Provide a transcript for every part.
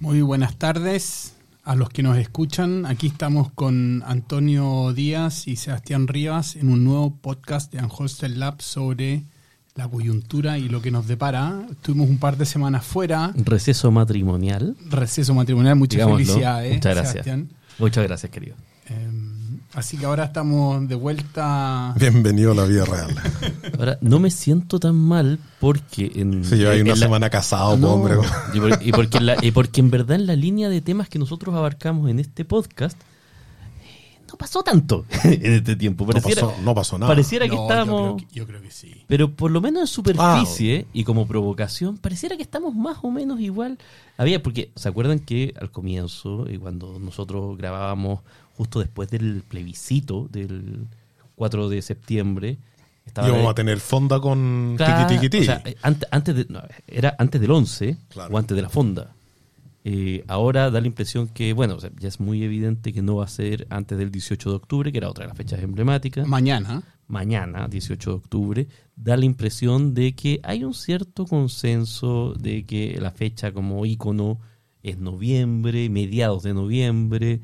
Muy buenas tardes a los que nos escuchan. Aquí estamos con Antonio Díaz y Sebastián Rivas en un nuevo podcast de Anholster Lab sobre la coyuntura y lo que nos depara. Estuvimos un par de semanas fuera. Receso matrimonial. Receso matrimonial, muchas Digámoslo. felicidades. Muchas gracias. Sebastián. Muchas gracias, querido. Así que ahora estamos de vuelta. Bienvenido a la vida real. Ahora, no me siento tan mal porque en. Lleva ahí en una la- semana casado, No, hombre. y, por- y porque en la- y porque en verdad en la línea de temas que nosotros abarcamos en este podcast eh, no pasó tanto en este tiempo. No Pareciera, pasó, no pasó nada. pareciera que No, estábamos. Yo creo que, yo creo que sí. Pero por lo menos en superficie y como provocación, pareciera que estamos más o menos igual. Había, porque, ¿se acuerdan que al comienzo, y cuando nosotros grabábamos justo después del plebiscito del 4 de septiembre, estaba Íbamos a tener fonda con Claro, tiki tiki o sea, antes, antes de, no, era antes del 11 Claro. o antes de la fonda. Eh, ahora da la impresión que, bueno, o sea, ya es muy evidente que no va a ser antes del 18 de octubre, que era otra de las fechas emblemáticas Mañana. mañana, 18 de octubre, da la impresión de que hay un cierto consenso de que la fecha como ícono es noviembre, mediados de noviembre,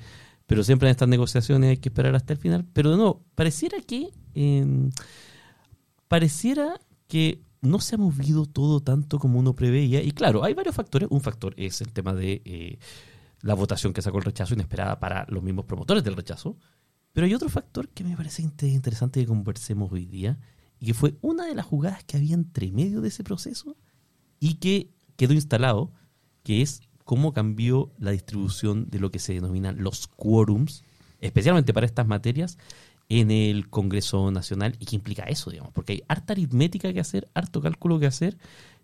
pero siempre en estas negociaciones hay que esperar hasta el final. Pero de nuevo, pareciera que eh, pareciera que no se ha movido todo tanto como uno preveía. Y claro, hay varios factores. Un factor es el tema de eh, la votación que sacó el rechazo inesperada para los mismos promotores del rechazo. Pero hay otro factor que me parece inte- interesante que conversemos hoy día y que fue una de las jugadas que había entre medio de ese proceso y que quedó instalado, que es cómo cambió la distribución de lo que se denominan los quórums, especialmente para estas materias, en el Congreso Nacional y qué implica eso, digamos, porque hay harta aritmética que hacer, harto cálculo que hacer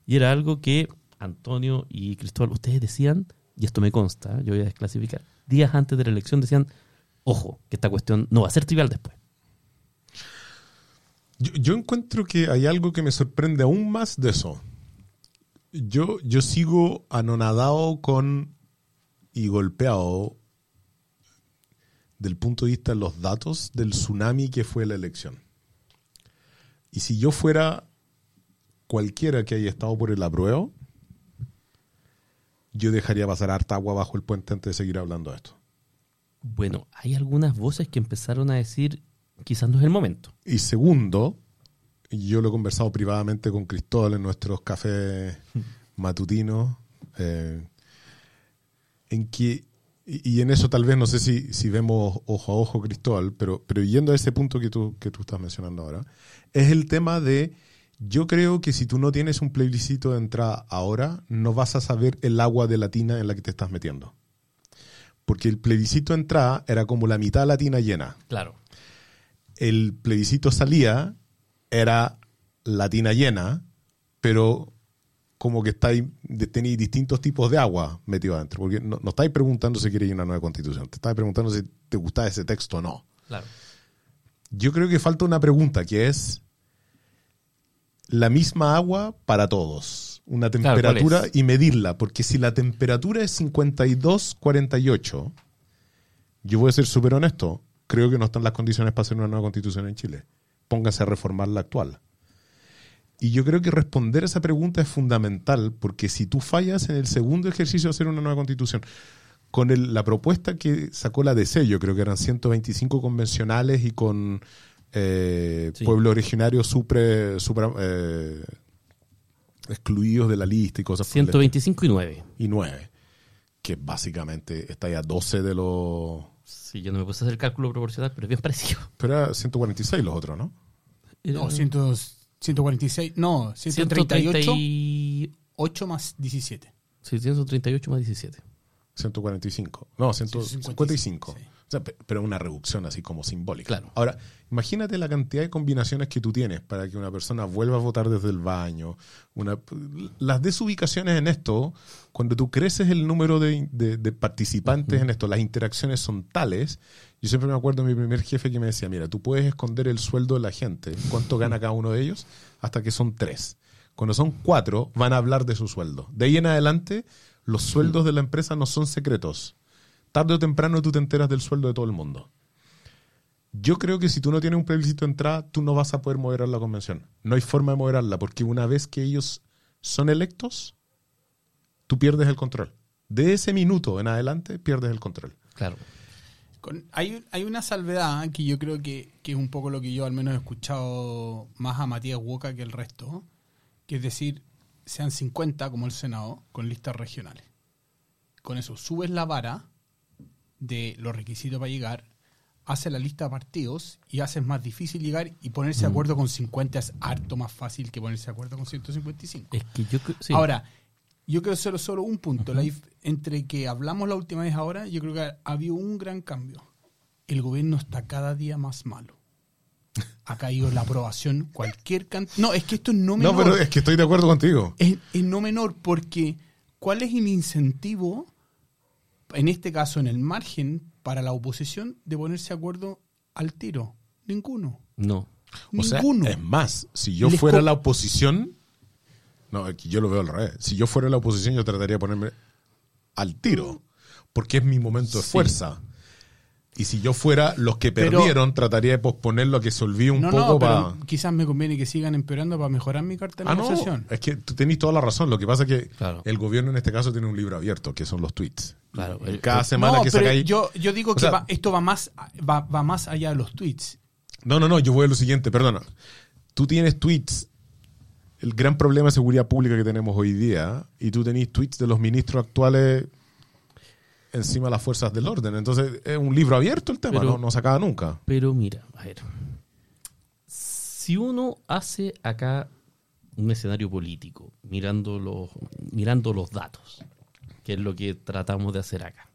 y era algo que Antonio y Cristóbal, ustedes decían, y esto me consta, yo voy a desclasificar, días antes de la elección decían, ojo, que esta cuestión no va a ser trivial después. Yo encuentro que hay algo que me sorprende aún más de eso. Yo, yo sigo anonadado con y golpeado del punto de vista de los datos del tsunami que fue la elección. Y si yo fuera cualquiera que haya estado por el apruebo, yo dejaría pasar harta agua bajo el puente antes de seguir hablando de esto. Bueno, hay algunas voces que empezaron a decir, quizás no es el momento. Y segundo, yo lo he conversado privadamente con Cristóbal en nuestros cafés matutinos, eh, en que, y, en eso tal vez no sé si, si vemos ojo a ojo, Cristóbal, pero, pero yendo a ese punto que tú, que tú estás mencionando ahora, es el tema de, yo creo que si tú no tienes un plebiscito de entrada ahora, no vas a saber el agua de la tina en la que te estás metiendo. Porque el plebiscito de entrada era como la mitad de la tina llena Claro. el plebiscito salía, era la tina llena, pero como que estáis, tenéis distintos tipos de agua metido adentro. Porque no, no estáis preguntando si queréis una nueva constitución, te estáis preguntando si te gusta ese texto o no. Claro. Yo creo que falta una pregunta que es la misma agua para todos. Una Claro, ¿cuál temperatura y medirla. Porque si la temperatura es 52-48, yo voy a ser súper honesto. Creo que no están las condiciones para hacer una nueva constitución en Chile. Póngase a reformar la actual. Y yo creo que responder a esa pregunta es fundamental, porque si tú fallas en el segundo ejercicio de hacer una nueva constitución, con el- la propuesta que sacó la DC, yo creo que eran 125 convencionales y con eh, Sí. pueblos originarios supre, supra- eh, excluidos de la lista y cosas por el estilo. 125 y 9. y 9, que básicamente está ya 12 de los... Sí, yo no me puse a hacer el cálculo proporcional, pero es bien parecido. Pero era 146 los otros, ¿no? No, Era 100 146. No, 138. 138 8 más 17. sí, 138 más 17. 145. No, 155. Sí. Sea, pero una reducción así como simbólica. Claro. Ahora, imagínate la cantidad de combinaciones que tú tienes para que una persona vuelva a votar desde el baño. Una, las desubicaciones en esto, cuando tú creces el número de, de- de participantes en esto, las interacciones son tales. Yo siempre me acuerdo de mi primer jefe que me decía, mira, tú puedes esconder el sueldo de la gente, cuánto gana cada uno de ellos, hasta que son tres. Cuando son cuatro, van a hablar de su sueldo. De ahí en adelante, los sueldos de la empresa no son secretos. Tarde o temprano tú te enteras del sueldo de todo el mundo. Yo creo que si tú no tienes un plebiscito de entrada, tú no vas a poder moderar la convención. No hay forma de moderarla, porque una vez que ellos son electos, tú pierdes el control. de ese minuto en adelante pierdes el control. Claro. Con- hay, hay una salvedad que yo creo que, que es un poco lo que yo al menos he escuchado más a Matías Huoca que el resto, que es decir, sean 50 como el Senado con listas regionales. Con eso subes la vara de los requisitos para llegar, haces la lista de partidos y haces más difícil llegar y ponerse de acuerdo con 50 es harto más fácil que ponerse de acuerdo con 155. Es que yo sí. Ahora, yo creo solo, solo un punto. La entre que hablamos la última vez ahora, yo creo que ha habido un gran cambio. El gobierno está cada día más malo. Ha caído la aprobación, cualquier cantidad. No, es que esto es no menor. No, pero es que estoy de acuerdo contigo. es, es no menor porque ¿cuál es el incentivo, en este caso en el margen, para la oposición de ponerse de acuerdo al tiro? Ninguno. no. O sea, Ninguno. es más, si yo Les fuera la oposición, no, aquí yo lo veo al revés. Si yo fuera la oposición, yo trataría de ponerme al tiro, porque es mi momento de Sí. fuerza. Y si yo fuera los que Pero- perdieron, trataría de posponerlo a que se olvide un no, poco no, para. pero quizás me conviene que sigan empeorando para mejorar mi carta de Ah, no, negociación. es que tú tenés toda la razón. Lo que pasa es que Claro. el gobierno en este caso tiene un libro abierto, que son los tweets. Claro. El- cada semana no, que pero saca ahí. yo, yo digo que sea- va- esto va más, va, va más allá de los tweets. No, no, no, yo voy a lo siguiente, perdona. Tú tienes tweets, el gran problema de seguridad pública que tenemos hoy día, y tú tenés tweets de los ministros actuales encima de las fuerzas del orden. Entonces, es un libro abierto el tema, Pero- no, no se acaba nunca. Pero mira, a ver. Si uno hace acá un escenario político, mirando los, mirando los datos, que es lo que tratamos de hacer acá.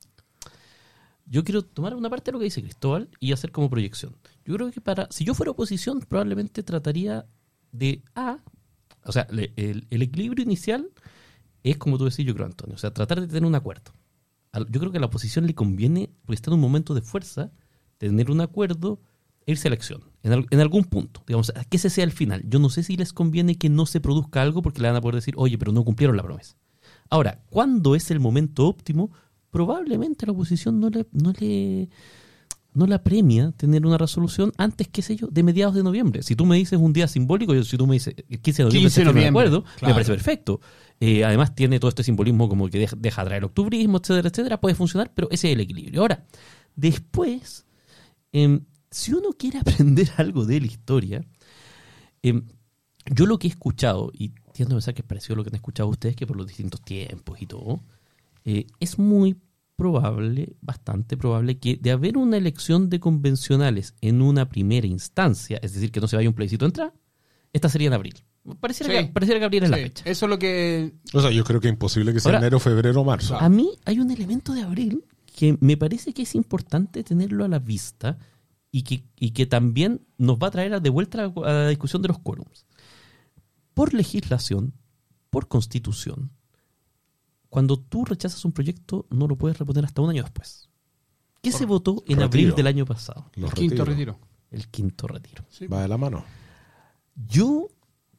Yo quiero tomar una parte de lo que dice Cristóbal y hacer como proyección. Yo creo que para, si yo fuera oposición, probablemente trataría de A, o sea, el, el equilibrio inicial es como tú decís, yo creo, Antonio, o sea, tratar de tener un acuerdo. Yo creo que a la oposición le conviene, porque está en un momento de fuerza, tener un acuerdo e irse a elección, en, en algún punto, digamos, que ese sea el final. Yo no sé si les conviene que no se produzca algo porque le van a poder decir, oye, pero no cumplieron la promesa. Ahora, ¿cuándo es el momento óptimo? Probablemente la oposición no le, no le, no la premia tener una resolución antes, qué sé yo, de mediados de noviembre. Si tú me dices un día simbólico, yo, si tú me dices el 15 de noviembre, 15 de noviembre, acuerdo, claro. me parece perfecto. Eh, además tiene todo este simbolismo como que deja, deja octubrismo, etcétera, etcétera, puede funcionar, pero ese es el equilibrio. Ahora, después, em, si uno quiere aprender algo de la historia, em, yo lo que he escuchado, y tiendo a pensar que es parecido a lo que han escuchado ustedes, que por los distintos tiempos y todo, eh, es muy probable, bastante probable, que de haber una elección de convencionales en una primera instancia, es decir, que no se vaya un plebiscito a entrar, esta sería en abril. Pareciera, Sí. que, pareciera que abril es la Sí, fecha. Eso es lo que. O sea, yo creo que es imposible que sea Ahora- enero, febrero, marzo. A mí hay un elemento de abril que me parece que es importante tenerlo a la vista y que, y que también nos va a traer de vuelta a la, a la discusión de los quórums. Por legislación, por constitución, cuando tú rechazas un proyecto no lo puedes reponer hasta un año después. ¿Qué se votó en Retiro. abril del año pasado? Los el quinto retiro. El quinto retiro. Sí. Va de la mano. Yo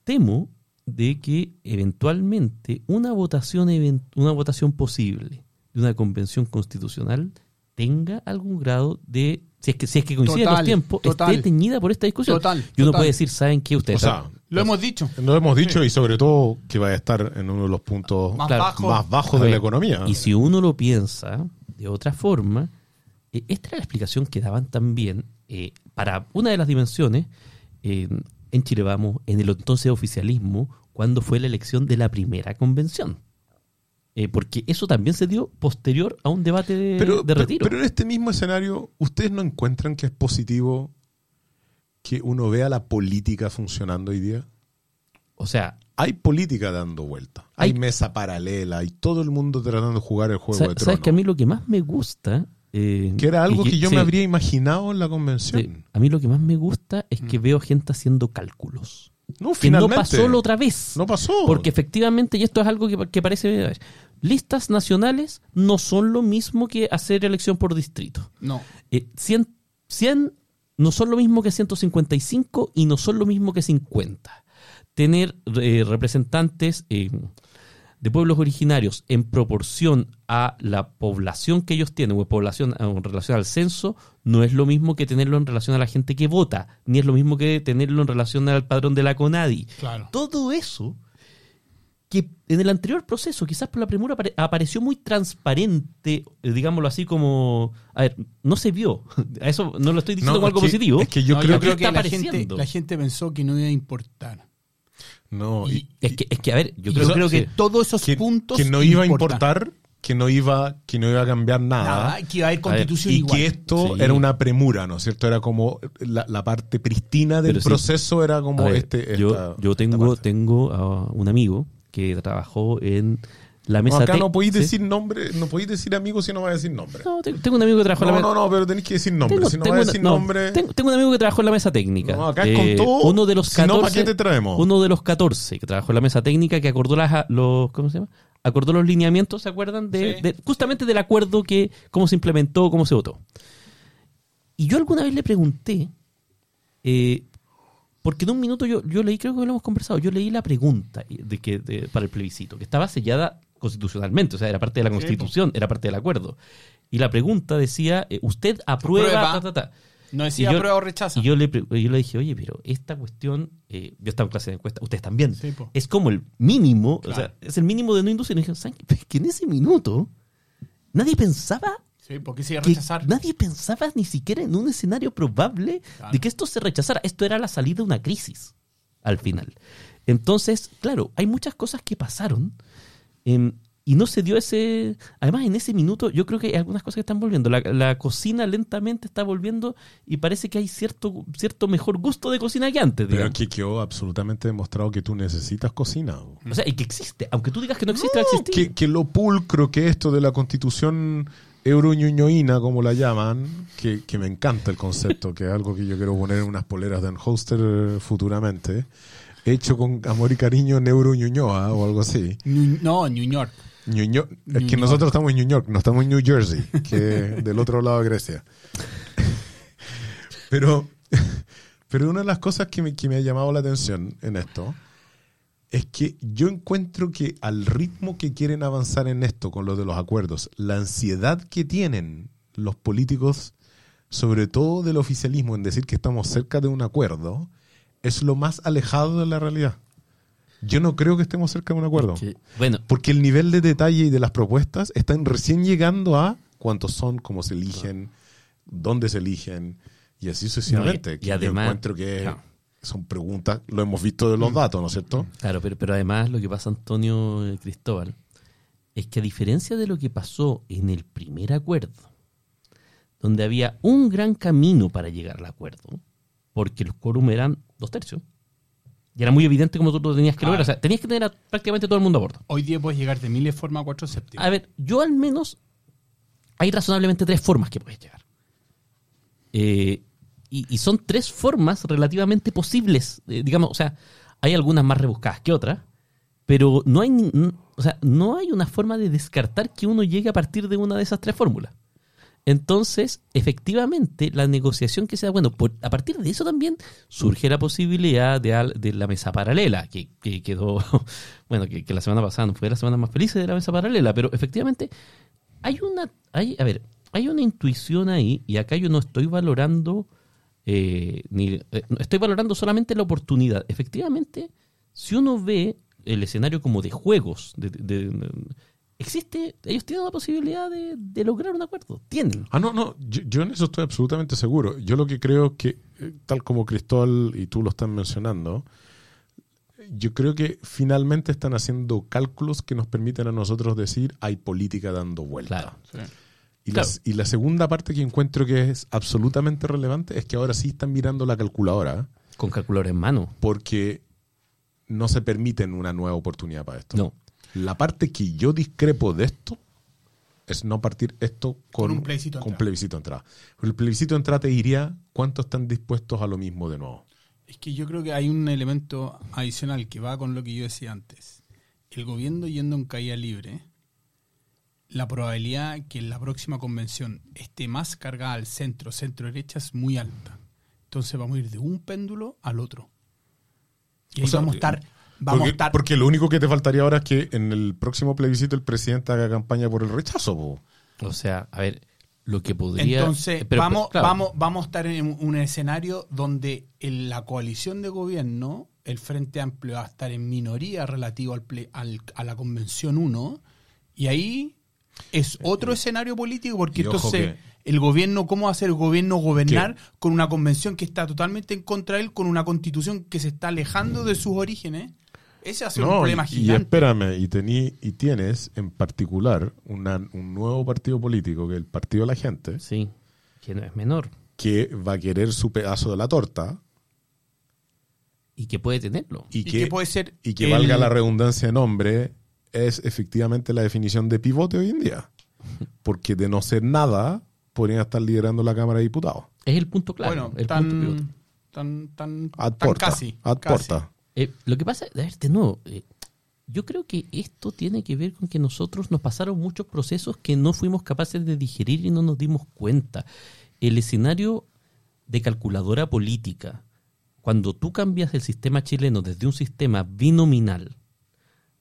temo de que eventualmente una votación, even- una votación posible de una convención constitucional tenga algún grado de, si es que, si es que coinciden Total, los tiempos, total. esté teñida por esta discusión. Total, y uno total. puede decir, ¿saben qué? Ustedes O sea, saben- Lo hemos dicho. lo hemos dicho y sobre todo que va a estar en uno de los puntos Más Claro, bajo. más bajos A de la economía. Y si uno lo piensa de otra forma, eh, esta era la explicación que daban también eh, para una de las dimensiones eh, en Chile Vamos, en el entonces oficialismo, cuando fue la elección de la primera convención. Eh, porque eso también se dio posterior a un debate de, pero, de pero- retiro. pero en este mismo escenario, ¿ustedes no encuentran que es positivo que uno vea la política funcionando hoy día? o sea, Hay política dando vuelta. Hay, Hay- mesa paralela. Hay todo el mundo tratando de jugar el juego de sabes tronos. que a mí lo que más me gusta... eh, Que era algo que, yo sí, me habría imaginado en la sí, convención. a mí lo que más me gusta es Mm. que veo gente haciendo cálculos. No, Que finalmente. no pasó la otra vez. No pasó. Porque efectivamente, y esto es algo que, que parece... Listas nacionales no son lo mismo que hacer elección por distrito. No. Eh, 100, 100 no son lo mismo que 155 y no son lo mismo que 50. Tener eh, representantes eh, de pueblos originarios en proporción a la población que ellos tienen o en, población, en relación al censo no es lo mismo que tenerlo en relación a la gente que vota, ni es lo mismo que tenerlo en relación al padrón de la CONADI. Claro. Todo eso que en el anterior proceso, quizás por la premura, apare- apareció muy transparente, eh, digámoslo así como... A ver, no se vio. A eso no lo estoy diciendo como es algo que- positivo. Es que yo No, creo yo creo que que, la, gente, la gente pensó que no iba a importar. No, y- Es que, es que, a ver, yo creo, que... sí, todos esos que, puntos que no iba a importar, que no iba, que no iba a cambiar nada. Nada, que iba a haber A ver, constitución y igual. que esto Sí. era una premura, ¿no es cierto? Era como la, la parte pristina del Pero sí. proceso, era como ver, este. yo, esta- yo esta tengo, tengo a un amigo que trabajó en la No, acá no podéis ¿sí? decir nombre, no podéis decir amigo si no vais a decir nombre. No, te- tengo un amigo que trabajó en la No, mesa... no, no, pero tenéis que decir nombre. Tengo, si no vais a decir no, nombre. tengo- tengo un amigo que trabajó en la mesa técnica. No, acá es con todo. Uno de los Si no, 14. ¿para qué te traemos? Uno de los 14 que trabajó en la mesa técnica que acordó las, los. ¿Cómo se llama? Acordó los lineamientos, ¿se acuerdan? De, Sí. de- justamente del acuerdo que. cómo se implementó, cómo se votó. Y yo alguna vez le pregunté. eh, porque en un minuto yo, yo leí, creo que lo hemos conversado, yo leí la pregunta de que, de- para el plebiscito, que estaba sellada constitucionalmente, o sea, era parte de la constitución, era parte del acuerdo. Y la pregunta decía, eh, ¿usted aprueba? Aprueba. ta, ta, ta? No decía yo- prueba o rechaza. Y yo le, yo le dije, oye, pero esta cuestión, eh, yo estaba en clase de encuesta, ustedes también, Sí, es como el mínimo, Claro. o sea, es el mínimo de no inducir. Y dije, que en ese minuto nadie pensaba Sí, porque se iba a rechazar. nadie pensaba ni siquiera en un escenario probable Claro. de que esto se rechazara. Esto era la salida de una crisis al final. Entonces, claro, hay muchas cosas que pasaron em, y no se dio ese... Además, en ese minuto yo creo que hay algunas cosas que están volviendo. La, la cocina lentamente está volviendo y parece que hay cierto, cierto mejor gusto de cocina que antes. Pero digamos. aquí quedó absolutamente demostrado que tú necesitas cocina. O sea, y que existe. Aunque tú digas que no existe, va a No, existir. que, que lo pulcro que esto de la constitución euroñuñoína, como la llaman, que, que me encanta el concepto, que es algo que yo quiero poner en unas poleras de Holster eh, futuramente, hecho con amor y cariño en Euroñuñoa o algo así. No, New York. Ñuño- es New que York. nosotros estamos en New York, no estamos en New Jersey, que es del otro lado de Grecia. Pero, pero una de las cosas que me, que me ha llamado la atención en esto es que yo encuentro que al ritmo que quieren avanzar en esto con lo de los acuerdos, la ansiedad que tienen los políticos, sobre todo del oficialismo, en decir que estamos cerca de un acuerdo, es lo más alejado de la realidad. Yo no creo que estemos cerca de un acuerdo. Bueno, Porque el nivel de detalle y de las propuestas están recién llegando a cuántos son, cómo se eligen, dónde se eligen y así sucesivamente. No, y- y que yo además- encuentro que son preguntas, lo hemos visto de los datos, ¿no es cierto? Claro, pero, pero además lo que pasa, Antonio eh, Cristóbal, es que a diferencia de lo que pasó en el primer acuerdo, donde había un gran camino para llegar al acuerdo, porque los quórum eran dos tercios, y era muy evidente cómo tú lo tenías que Claro. lograr, o sea, tenías que tener a prácticamente todo el mundo a bordo. Hoy día puedes llegar de miles de formas a cuatro séptimos. A ver, yo al menos hay razonablemente tres formas que puedes llegar. Eh, y, y son tres formas relativamente posibles. eh, digamos, o sea, hay algunas más rebuscadas que otras, pero no hay, o sea, no hay una forma de descartar que uno llegue a partir de una de esas tres fórmulas. Entonces, efectivamente, la negociación que se da, bueno, a partir de eso también surge la posibilidad de, de la mesa paralela, que, que quedó, bueno, que, la semana pasada no fue la semana más feliz de la mesa paralela, pero efectivamente hay una, hay, a ver, hay una intuición ahí, y acá yo no estoy valorando, eh, ni, eh, estoy valorando solamente la oportunidad. Efectivamente, si uno ve el escenario como de juegos, de- de- existe, ellos tienen la posibilidad de, de lograr un acuerdo, tienen. Ah, no, no, yo, yo en eso estoy absolutamente seguro. Yo lo que creo que, eh, tal como Cristóbal y tú lo están mencionando, yo creo que finalmente están haciendo cálculos que nos permiten a nosotros decir hay política dando vuelta. Claro. Sí. Y, Claro. la, y la segunda parte que encuentro que es absolutamente relevante es que ahora sí están mirando la calculadora Con calculador en mano. porque no se permiten una nueva oportunidad para esto. No. La parte que yo discrepo de esto es no partir esto con, Con un plebiscito con entrada. plebiscito entrada. El plebiscito de entrada te diría cuántos están dispuestos a lo mismo de nuevo. Es que yo creo que hay un elemento adicional que va con lo que yo decía antes. El gobierno yendo en caída libre, la probabilidad que en la próxima convención esté más cargada al centro, centro-derecha, es muy alta. Entonces vamos a ir de un péndulo al otro. Y ahí O sea, vamos a estar... Vamos porque, a estar porque lo único que te faltaría ahora es que en el próximo plebiscito el presidente haga campaña por el rechazo. po. O sea, a ver, lo que podría... Entonces, pero- vamos, claro. vamos, vamos a estar en un escenario donde el- la coalición de gobierno el Frente Amplio va a estar en minoría relativo al, ple- al- a la Convención 1, y ahí es otro escenario político, porque entonces que- el gobierno, ¿cómo va a hacer el gobierno gobernar con una convención que está totalmente en contra de él, con una constitución que se está alejando de sus orígenes? Ese va a ser un No, problema y, y gigante. espérame, y, tení, y tienes en particular una- un nuevo partido político, que es el Partido de la Gente, Sí, que no es menor que va a querer su pedazo de la torta y que puede tenerlo. y, Y que, que puede ser y que el- valga la redundancia de nombre, es efectivamente la definición de pivote hoy en día. Porque de no ser nada, podrían estar liderando la Cámara de Diputados. Es el punto claro. bueno, el punto pivote. tan, tan, tan, Ad tan porta. casi. ad casi. porta. Eh, lo que pasa, a ver, de nuevo, eh, yo creo que esto tiene que ver con que nosotros nos pasaron muchos procesos que no fuimos capaces de digerir y no nos dimos cuenta. El escenario de calculadora política, cuando tú cambias el sistema chileno desde un sistema binominal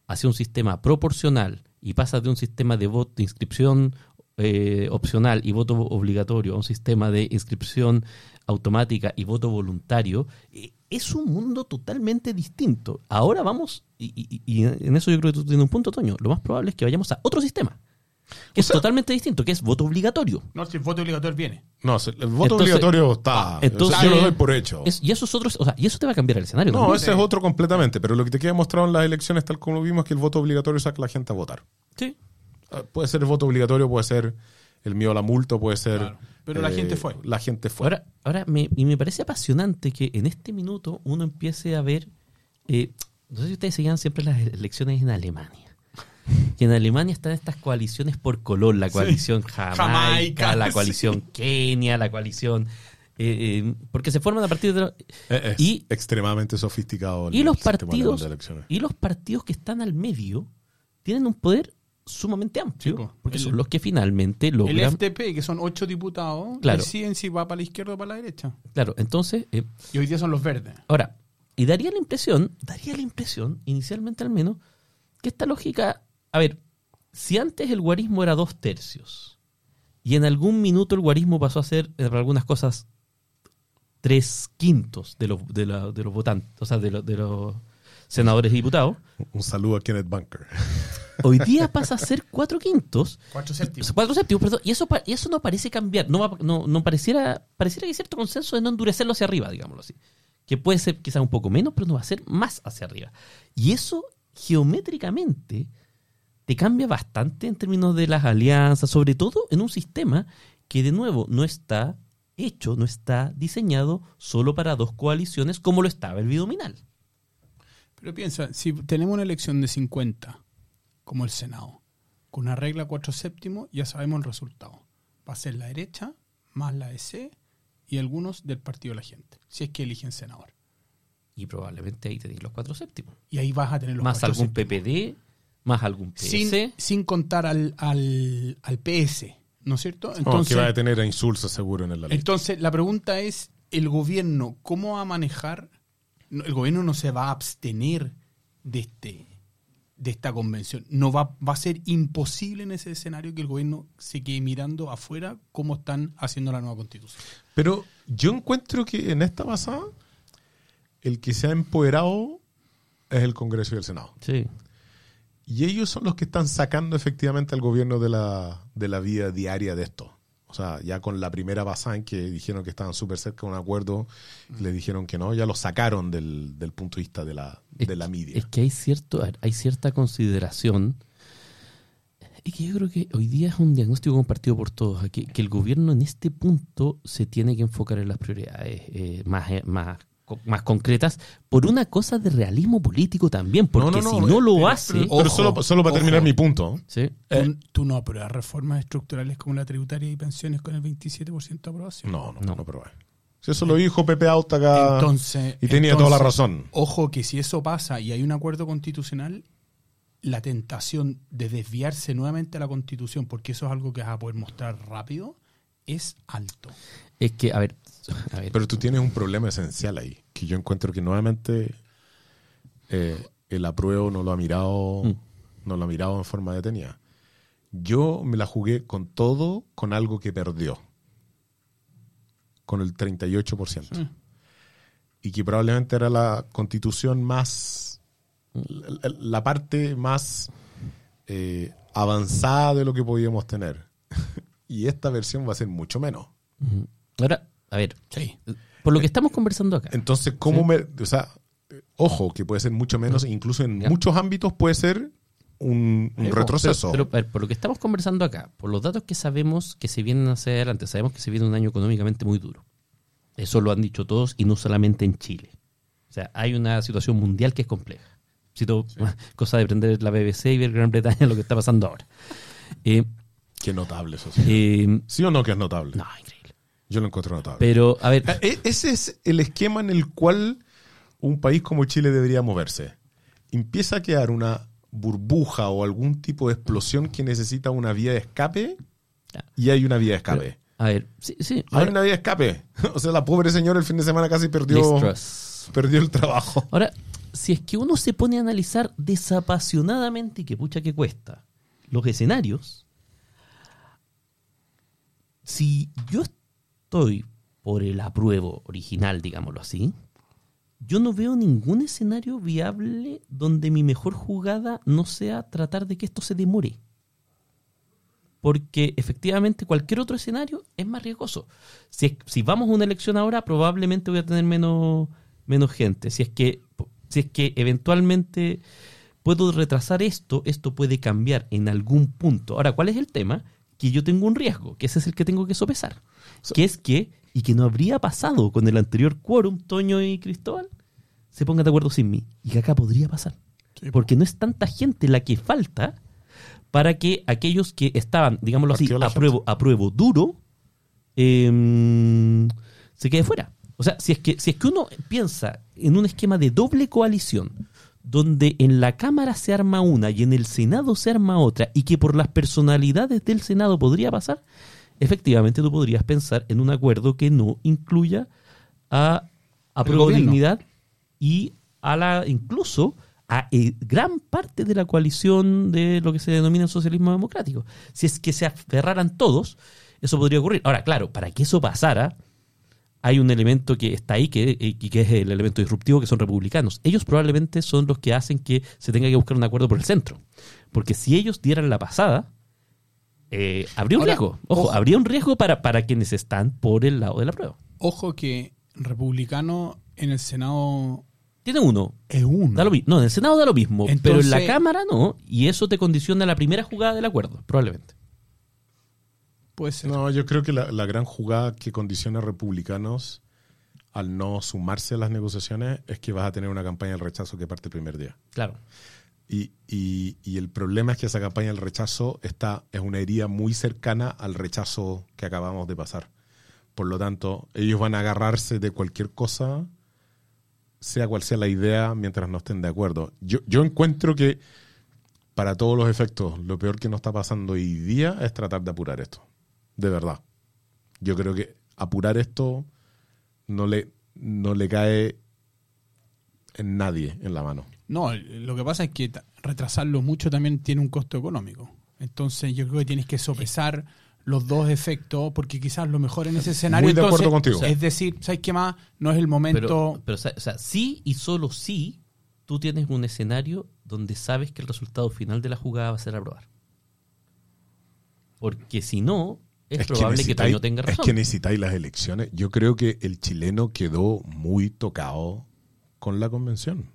hacia un sistema proporcional y pasas de un sistema de voto de inscripción eh, opcional y voto obligatorio a un sistema de inscripción automática y voto voluntario, eh, es un mundo totalmente distinto. Ahora vamos, y, y- y en eso yo creo que tú tienes un punto, Toño, lo más probable es que vayamos a otro sistema, que es sea- totalmente distinto, que es voto obligatorio. No, si el voto obligatorio viene. No, se- el voto Entonces- obligatorio está. entonces- o sea, yo lo doy por hecho. Es- y eso es otro, o sea, y eso te va a cambiar el escenario. no, también. ese es otro completamente. Pero lo que te queda mostrado en las elecciones, tal como lo vimos, es que el voto obligatorio saca a la gente a votar. Sí. Ah, Puede ser el voto obligatorio, puede ser el miedo a la multa, puede ser. Claro. Pero la gente fue. La gente fue. Ahora, ahora me, y me parece apasionante que en este minuto uno empiece a ver. eh, no sé si ustedes seguían siempre las elecciones en Alemania. Y en Alemania están estas coaliciones por color: la coalición Jamaica, Jamaica, la sí. coalición Kenia, la coalición. eh, eh, porque se forman a partir de. la- Eh, es y- extremadamente sofisticado. el y los partidos de elecciones. y los partidos que están al medio tienen un poder sumamente amplio Sí, porque El- son los que finalmente El logran FDP, que son ocho diputados, Claro. deciden si va para la izquierda o para la derecha. claro entonces eh, Y hoy día son los verdes. Ahora, y daría la impresión, daría la impresión, inicialmente al menos, que esta lógica, a ver, si antes el guarismo era dos tercios, y en algún minuto el guarismo pasó a ser, eh, para algunas cosas, tres quintos de los, de la- de los votantes, o sea, de, los- de los senadores y diputados, Un saludo a Kenneth Bunker. hoy día pasa a ser cuatro quintos, Cuatro séptimos. Cuatro séptimos, perdón. Y eso, y eso no parece cambiar. No, va- no, no pareciera, pareciera que hay cierto consenso de no endurecerlo hacia arriba, digámoslo así. Que puede ser quizás un poco menos, pero no va a ser más hacia arriba. Y eso geométricamente te cambia bastante en términos de las alianzas, sobre todo en un sistema que de nuevo no está hecho, no está diseñado solo para dos coaliciones como lo estaba el bidominal. Pero piensa, si tenemos una elección de 50, como el Senado, con una regla cuatro séptimos, ya sabemos el resultado. Va a ser la derecha, más la EC y algunos del Partido de la Gente, si es que eligen senador. Y probablemente ahí tenéis los cuatro séptimos. Y ahí vas a tener los más cuatro algún séptimos. PPD, más algún PS. Sin, sin contar al, al, al PS, ¿no es cierto? Entonces, que va a tener a insulsa seguro en el. Entonces, la pregunta es, ¿el gobierno cómo va a manejar? No, El gobierno no se va a abstener de este de esta convención. No va, va a ser imposible en ese escenario que el gobierno se quede mirando afuera cómo están haciendo la nueva constitución. Pero yo encuentro que en esta pasada, el que se ha empoderado es el Congreso y el Senado. Sí. Y ellos son los que están sacando efectivamente al gobierno de la, de la vida diaria de esto. O sea, ya con la primera en que dijeron que estaban súper cerca de un acuerdo, le dijeron que no, ya lo sacaron del, del punto de vista de la, Es- de la media. Es que hay cierto, hay cierta consideración. Y que yo creo que hoy día es un diagnóstico compartido por todos, que, que el gobierno en este punto se tiene que enfocar en las prioridades eh, más, eh, más, más concretas, por una cosa de realismo político también, porque si no lo pero- hace, Pero, pero Ojo, solo, solo para ojo. terminar mi punto. ¿sí? Tú, tú no apruebas reformas estructurales como la tributaria y pensiones con el 27% de aprobación. No, no, No. no, probé. Si eso lo dijo Pepe Autaga Entonces, y tenía entonces, toda la razón. Ojo que si eso pasa y hay un acuerdo constitucional, la tentación de desviarse nuevamente a la constitución, porque eso es algo que vas a poder mostrar rápido, es alto. Es que, a ver, a ver, Pero tú tienes un problema esencial ahí, que yo encuentro que nuevamente eh, el apruebo no lo ha mirado, Mm. no lo ha mirado en forma detenida. Yo me la jugué con todo, con algo que perdió, con el 38%. Mm. y que probablemente era la constitución más, la, la parte más eh, avanzada de lo que podíamos tener. Y esta versión va a ser mucho menos. Ahora, a ver, Sí. por lo que estamos conversando acá. Entonces, ¿cómo Sí. me...? O sea, ojo, que puede ser mucho menos, incluso en Ya. muchos ámbitos puede ser un, un Sí, retroceso. Pero, pero, a ver, por lo que estamos conversando acá, por los datos que sabemos que se vienen hacia adelante, sabemos que se viene un año económicamente muy duro. Eso lo han dicho todos y no solamente en Chile. O sea, hay una situación mundial que es compleja. Cito cosa de prender la BBC y ver Gran Bretaña lo que está pasando ahora. Eh, Qué notable eso. sí. eh, ¿Sí o no que es notable? no, increíble. Yo lo encuentro notable. Pero, a ver, E- Ese es el esquema en el cual un país como Chile debería moverse. Empieza a quedar una burbuja o algún tipo de explosión que necesita una vía de escape y hay una vía de escape. a ver, sí, sí. hay ahora- una vía de escape. O sea, la pobre señora el fin de semana casi perdió, perdió el trabajo. Ahora, si es que uno se pone a analizar desapasionadamente y que pucha que cuesta los escenarios, si yo estoy por el apruebo original, digámoslo así, yo no veo ningún escenario viable donde mi mejor jugada no sea tratar de que esto se demore. Porque efectivamente cualquier otro escenario es más riesgoso. Si, si vamos a una elección ahora, probablemente voy a tener menos, menos gente. Si es que, si es que eventualmente puedo retrasar esto, esto puede cambiar en algún punto. Ahora, ¿cuál es el tema? Que yo tengo un riesgo, que ese es el que tengo que sopesar. Que es que, y que no habría pasado con el anterior quórum, Toño y Cristóbal, se pongan de acuerdo sin mí. Y que acá podría pasar. Sí, Porque no es tanta gente la que falta para que aquellos que estaban, digámoslo así, Partió la apruebo, apruebo duro, em, se quede fuera. O sea, si es, que, si es que uno piensa en un esquema de doble coalición, donde en la Cámara se arma una y en el Senado se arma otra, y que por las personalidades del Senado podría pasar, efectivamente tú podrías pensar en un acuerdo que no incluya a gobierno. dignidad y a la incluso a eh, gran parte de la coalición de lo que se denomina el socialismo democrático. Si es que se aferraran todos, eso podría ocurrir. Ahora, claro, para que eso pasara, hay un elemento que está ahí que, eh, y que es el elemento disruptivo, que son republicanos. Ellos probablemente son los que hacen que se tenga que buscar un acuerdo por el centro. Porque si ellos dieran la pasada, eh, habría un Ahora, riesgo. Ojo, ojo. habría un riesgo para, para quienes están por el lado de la prueba. Ojo que republicano en el Senado Tiene uno, es uno. Da lo no, en el Senado da lo mismo, pero en la Cámara no, y eso te condiciona la primera jugada del acuerdo, probablemente. Puede ser. No, yo creo que la, la gran jugada que condiciona a republicanos al no sumarse a las negociaciones es que vas a tener una campaña del rechazo que parte el primer día. Claro. Y, y- y el problema es que esa campaña del rechazo está, es una herida muy cercana al rechazo que acabamos de pasar. Por lo tanto, ellos van a agarrarse de cualquier cosa, sea cual sea la idea, mientras no estén de acuerdo. Yo, yo encuentro que, para todos los efectos, lo peor que nos está pasando hoy día es tratar de apurar esto. De verdad. Yo creo que apurar esto no le, no le cae en nadie en la mano. No, lo que pasa es que retrasarlo mucho también tiene un costo económico. Entonces yo creo que tienes que sopesar los dos efectos porque quizás lo mejor en ese escenario Muy de acuerdo entonces, contigo. es decir, ¿sabes qué más? No es el momento Pero, pero o sea, o sea, sí y solo sí, tú tienes un escenario donde sabes que el resultado final de la jugada va a ser aprobar. Porque si no, es, probable que, necesitáis- Toño tenga razón. Es que necesitáis las elecciones. Yo creo que el chileno quedó muy tocado con la convención.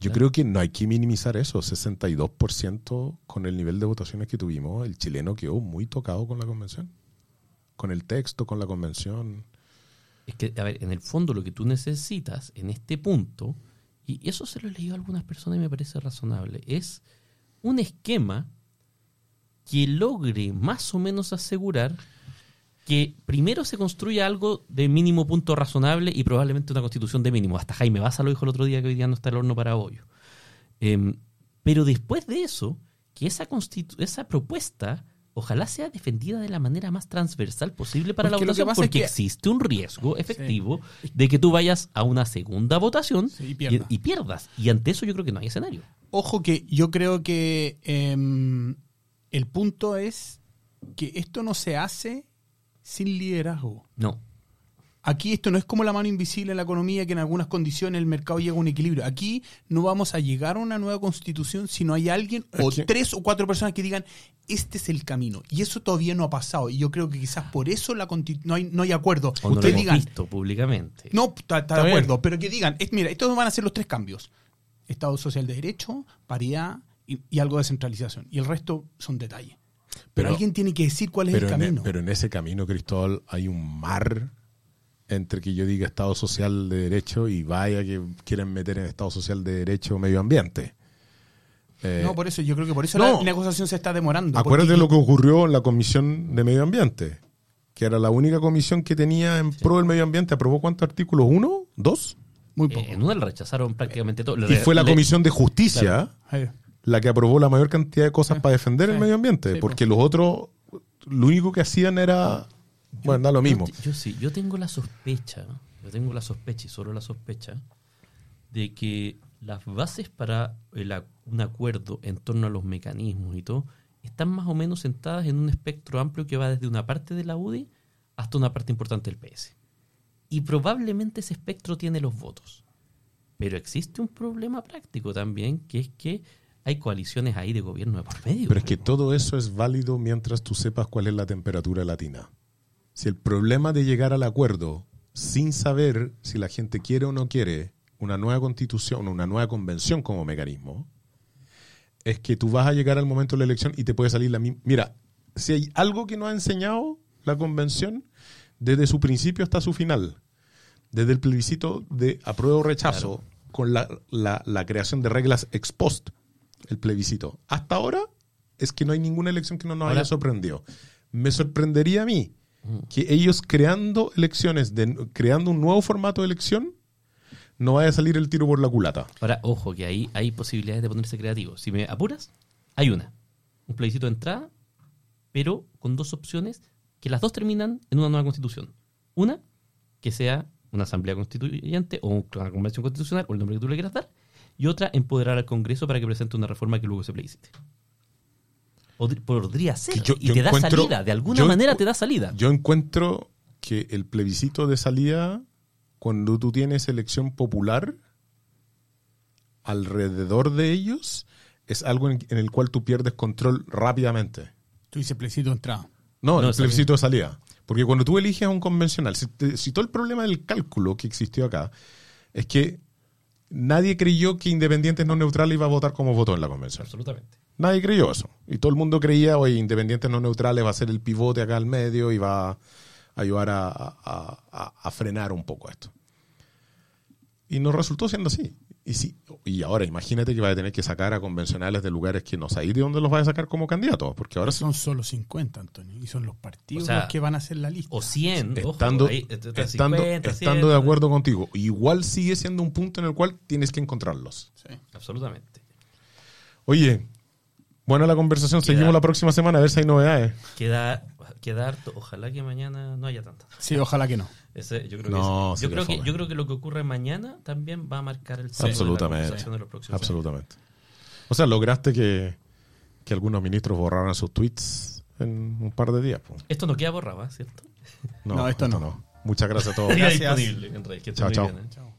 Yo creo que no hay que minimizar eso. 62% con el nivel de votaciones que tuvimos, el chileno quedó muy tocado con la convención. Con el texto, con la convención. Es que, a ver, en el fondo lo que tú necesitas en este punto, y eso se lo he leído a algunas personas y me parece razonable, es un esquema que logre más o menos asegurar que primero se construya algo de mínimo punto razonable y probablemente una constitución de mínimo. Hasta Jaime Baza lo dijo el otro día que hoy día no está el horno para bollo. Em, pero después de eso, que esa, constitu- esa propuesta ojalá sea defendida de la manera más transversal posible para Porque la votación, es porque que- existe un riesgo efectivo de que tú vayas a una segunda votación Sí, y y, pierdas. y pierdas. Y ante eso yo creo que no hay escenario. Ojo que yo creo que em, el punto es que esto no se hace sin liderazgo. No. Aquí esto no es como la mano invisible en la economía, que en algunas condiciones el mercado llega a un equilibrio. Aquí no vamos a llegar a una nueva constitución si no hay alguien o tres o cuatro personas que digan, este es el camino. Y eso todavía no ha pasado. Y yo creo que quizás por eso la no, hay, no hay acuerdo. O no lo hemos digan, visto públicamente. no, está, está Está de bien. acuerdo, pero que digan, es- mira, estos van a ser los tres cambios. Estado social de derecho, paridad y, y algo de centralización. Y el resto son detalles. Pero, Pero- alguien tiene que decir cuál es el en, e- camino. pero en ese camino, Cristóbal, hay un mar entre que yo diga Estado Social de Derecho y vaya que quieren meter en Estado Social de Derecho medio ambiente. Eh, no, por eso, yo creo que por eso no. la negociación se está demorando. acuérdate porque- lo que ocurrió en la Comisión de Medio Ambiente, que era la única comisión que tenía en pro del medio ambiente. ¿Aprobó cuántos artículos? ¿Uno? ¿Dos? Muy Eh, poco. en una rechazaron prácticamente todo. Y fue la Comisión de Justicia Eh, la que aprobó la mayor cantidad de cosas Sí. para defender el medio ambiente, Sí, porque los otros, lo único que hacían era, bueno, da lo mismo. Yo, yo sí, yo tengo la sospecha, yo tengo la sospecha y solo la sospecha de que las bases para el un acuerdo en torno a los mecanismos y todo están más o menos sentadas en un espectro amplio que va desde una parte de la UDI hasta una parte importante del PS. Y probablemente ese espectro tiene los votos. Pero existe un problema práctico también, que es que hay coaliciones ahí de gobierno de por medio. Pero es que todo eso es válido mientras tú sepas cuál es la temperatura latina. Si el problema de llegar al acuerdo sin saber si la gente quiere o no quiere una nueva constitución, una nueva convención como mecanismo, es que tú vas a llegar al momento de la elección y te puede salir la misma. Mira, si hay algo que nos ha enseñado la convención, desde su principio hasta su final, desde el plebiscito de apruebo o rechazo, con la, la- la creación de reglas ex post, el plebiscito, hasta ahora es que no hay ninguna elección que no nos Ahora- haya sorprendido. Me sorprendería a mí que ellos creando elecciones, de, creando un nuevo formato de elección, no vaya a salir el tiro por la culata. Ahora, ojo, que ahí hay posibilidades de ponerse creativo. Si me apuras, hay una. Un plebiscito de entrada, pero con dos opciones que las dos terminan en una nueva constitución. Una, que sea una asamblea constituyente o una convención constitucional, o el nombre que tú le quieras dar. Y otra, empoderar al Congreso para que presente una reforma que luego se plebiscite. Podr- Podría ser. Yo- y yo te da salida. De alguna yo manera te da salida. Yo encuentro que el plebiscito de salida, cuando tú tienes elección popular, alrededor de ellos, es algo en, en el cual tú pierdes control rápidamente. Tú dices plebiscito de entrada. No, No, el salida. plebiscito de salida. Porque cuando tú eliges a un convencional, si, te- si todo el problema del cálculo que existió acá es que nadie creyó que Independientes no neutrales iba a votar como votó en la convención. Absolutamente. Nadie creyó eso. Y todo el mundo creía, oye, Independientes no neutrales va a ser el pivote acá al medio y va a ayudar a, a- a- a frenar un poco esto. Y nos resultó siendo así. Y, sí, y ahora imagínate que va a tener que sacar a convencionales de lugares que no sabéis de dónde los va a sacar como candidatos. Porque ahora Son solo 50, Antonio. Y son los partidos O sea, los que van a hacer la lista. O 100. ojo, estando, ahí, está estando, 50, estando 100, de acuerdo contigo, igual sigue siendo un punto en el cual tienes que encontrarlos. Sí. Absolutamente. Oye, buena la conversación, Queda- seguimos la próxima semana a ver si hay novedades. Queda, queda harto. Ojalá que mañana no haya tantas. Sí, ojalá que no. Ese, yo creo No, que, yo, creo que yo creo que lo que ocurre mañana también va a marcar el centro de la Absolutamente. conversación de los próximos años. Absolutamente. O sea, lograste que, que algunos ministros borraran sus tweets en un par de días. po. Esto no queda borrado, ¿eh? ¿cierto? No, esto no. Muchas gracias a todos. Gracias. Queda disponible en redes. Que estén Chao, muy chao. bien, ¿eh? Chao.